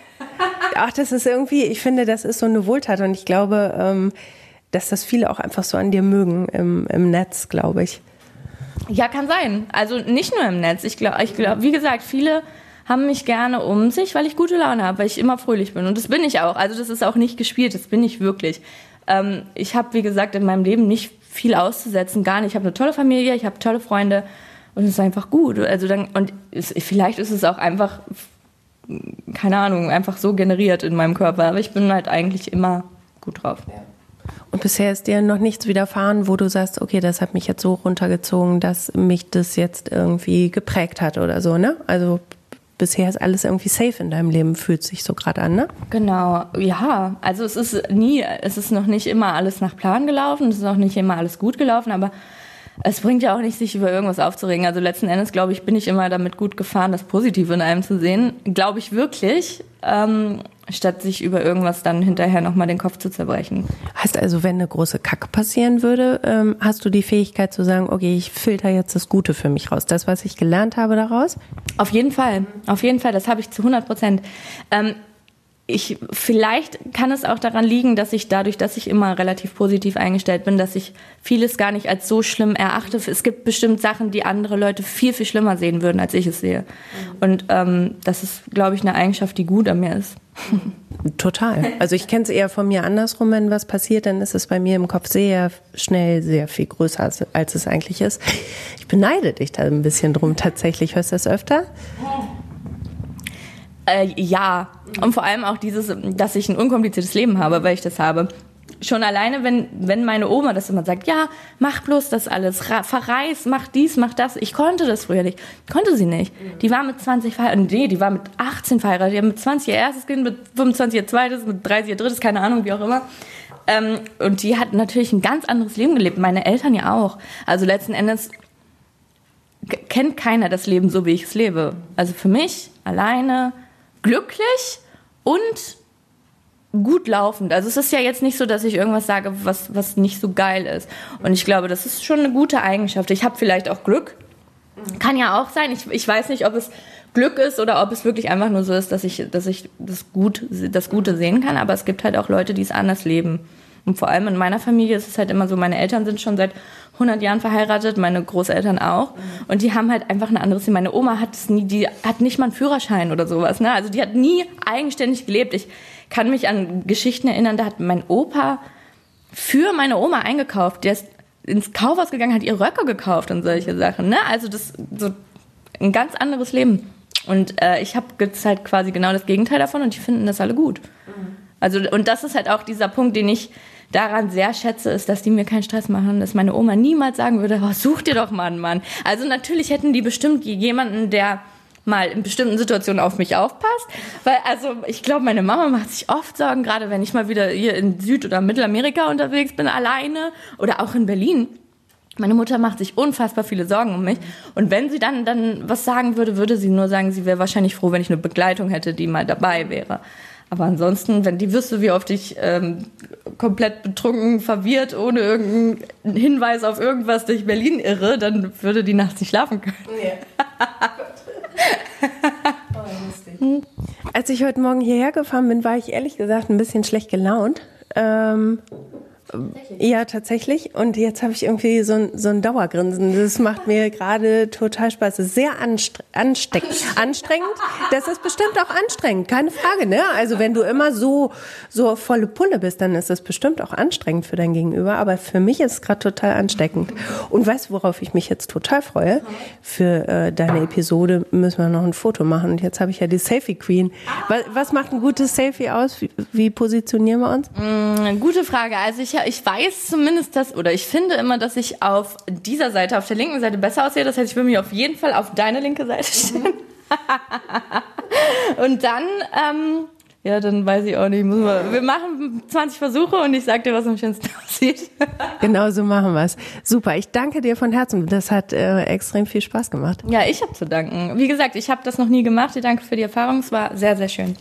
Ach, das ist irgendwie, ich finde, das ist so eine Wohltat und ich glaube, ähm, dass das viele auch einfach so an dir mögen im, im Netz, glaube ich. Ja, kann sein. Also nicht nur im Netz. Ich glaube, ich glaub, wie gesagt, viele haben mich gerne um sich, weil ich gute Laune habe, weil ich immer fröhlich bin. Und das bin ich auch. Also das ist auch nicht gespielt, das bin ich wirklich. Ähm, ich habe, wie gesagt, in meinem Leben nicht viel auszusetzen, gar nicht. Ich habe eine tolle Familie, ich habe tolle Freunde und es ist einfach gut. Also dann, und es, vielleicht ist es auch einfach, keine Ahnung, einfach so generiert in meinem Körper. Aber ich bin halt eigentlich immer gut drauf. Und bisher ist dir noch nichts widerfahren, wo du sagst, okay, das hat mich jetzt so runtergezogen, dass mich das jetzt irgendwie geprägt hat oder so, ne? Also bisher ist alles irgendwie safe in deinem Leben, fühlt sich so gerade an, ne? Genau, ja. Also es ist nie, es ist noch nicht immer alles nach Plan gelaufen, es ist auch nicht immer alles gut gelaufen, aber es bringt ja auch nicht, sich über irgendwas aufzuregen. Also letzten Endes, glaube ich, bin ich immer damit gut gefahren, das Positive in einem zu sehen. Glaube ich wirklich, ähm, statt sich über irgendwas dann hinterher nochmal den Kopf zu zerbrechen. Heißt also, wenn eine große Kacke passieren würde, ähm, hast du die Fähigkeit zu sagen, okay, ich filter jetzt das Gute für mich raus. Das, was ich gelernt habe daraus? Auf jeden Fall. Auf jeden Fall. Das habe ich zu 100 Prozent. Ähm, ich, vielleicht kann es auch daran liegen, dass ich dadurch, dass ich immer relativ positiv eingestellt bin, dass ich vieles gar nicht als so schlimm erachte. Es gibt bestimmt Sachen, die andere Leute viel, viel schlimmer sehen würden, als ich es sehe. Mhm. Und ähm, das ist, glaube ich, eine Eigenschaft, die gut an mir ist. Total. Also ich kenne es eher von mir andersrum, wenn was passiert, dann ist es bei mir im Kopf sehr schnell, sehr viel größer, als, als es eigentlich ist. Ich beneide dich da ein bisschen drum tatsächlich. Hörst du das öfter? Äh, ja, und vor allem auch dieses, dass ich ein unkompliziertes Leben habe, weil ich das habe. Schon alleine, wenn, wenn meine Oma das immer sagt, ja, mach bloß das alles, verreis, mach dies, mach das. Ich konnte das früher nicht. Konnte sie nicht. Die war mit 20 verheiratet, nee, die war mit 18 verheiratet, die hat mit 20 ihr erstes Kind, mit 25 ihr zweites, mit 30 ihr drittes, keine Ahnung, wie auch immer. Ähm, und die hat natürlich ein ganz anderes Leben gelebt. Meine Eltern ja auch. Also letzten Endes kennt keiner das Leben so, wie ich es lebe. Also für mich alleine glücklich und gut laufend. Also es ist ja jetzt nicht so, dass ich irgendwas sage, was, was nicht so geil ist. Und ich glaube, das ist schon eine gute Eigenschaft. Ich habe vielleicht auch Glück. Kann ja auch sein. Ich, ich weiß nicht, ob es Glück ist oder ob es wirklich einfach nur so ist, dass ich, dass ich das, gut, das Gute sehen kann. Aber es gibt halt auch Leute, die es anders leben. Und vor allem in meiner Familie ist es halt immer so, meine Eltern sind schon seit 100 Jahren verheiratet, meine Großeltern auch. Und die haben halt einfach ein anderes Leben. Meine Oma hat es nie, die hat nicht mal einen Führerschein oder sowas. Ne? Also die hat nie eigenständig gelebt. Ich kann mich an Geschichten erinnern, da hat mein Opa für meine Oma eingekauft. Der ist ins Kaufhaus gegangen, hat ihr Röcke gekauft und solche Sachen. Ne? Also das so ein ganz anderes Leben. Und äh, ich habe jetzt halt quasi genau das Gegenteil davon und die finden das alle gut. Also und das ist halt auch dieser Punkt, den ich daran sehr schätze, ist, dass die mir keinen Stress machen, dass meine Oma niemals sagen würde, oh, such dir doch mal einen Mann. Also natürlich hätten die bestimmt jemanden, der mal in bestimmten Situationen auf mich aufpasst, weil also ich glaube, meine Mama macht sich oft Sorgen, gerade wenn ich mal wieder hier in Süd- oder Mittelamerika unterwegs bin, alleine oder auch in Berlin. Meine Mutter macht sich unfassbar viele Sorgen um mich. Und wenn sie dann, dann was sagen würde, würde sie nur sagen, sie wäre wahrscheinlich froh, wenn ich eine Begleitung hätte, die mal dabei wäre. Aber ansonsten, wenn die wüsste, wie oft ich ähm, komplett betrunken, verwirrt, ohne irgendeinen Hinweis auf irgendwas durch Berlin irre, dann würde die nachts nicht schlafen können. Ja. oh, Als ich heute Morgen hierher gefahren bin, war ich ehrlich gesagt ein bisschen schlecht gelaunt. Ähm, ja, tatsächlich. Und jetzt habe ich irgendwie so ein, so ein Dauergrinsen. Das macht mir gerade total Spaß. Das ist sehr anstre ansteckend. Anstrengend. Das ist bestimmt auch anstrengend, keine Frage. Ne? Also wenn du immer so, so volle Pulle bist, dann ist das bestimmt auch anstrengend für dein Gegenüber. Aber für mich ist es gerade total ansteckend. Und weißt du, worauf ich mich jetzt total freue? Für äh, deine Episode müssen wir noch ein Foto machen. Und jetzt habe ich ja die Selfie Queen. Was, was macht ein gutes Selfie aus? Wie, wie positionieren wir uns? Mm, gute Frage. Also ich ich weiß zumindest, dass, oder ich finde immer, dass ich auf dieser Seite, auf der linken Seite besser aussehe. Das heißt, ich will mich auf jeden Fall auf deine linke Seite stellen. Mhm. und dann, ähm, ja, dann weiß ich auch nicht. Man, wir machen 20 Versuche und ich sag dir, was am schönsten aussieht. genau so machen wir es. Super, ich danke dir von Herzen. Das hat äh, extrem viel Spaß gemacht. Ja, ich habe zu danken. Wie gesagt, ich habe das noch nie gemacht. Ich danke für die Erfahrung. Es war sehr, sehr schön.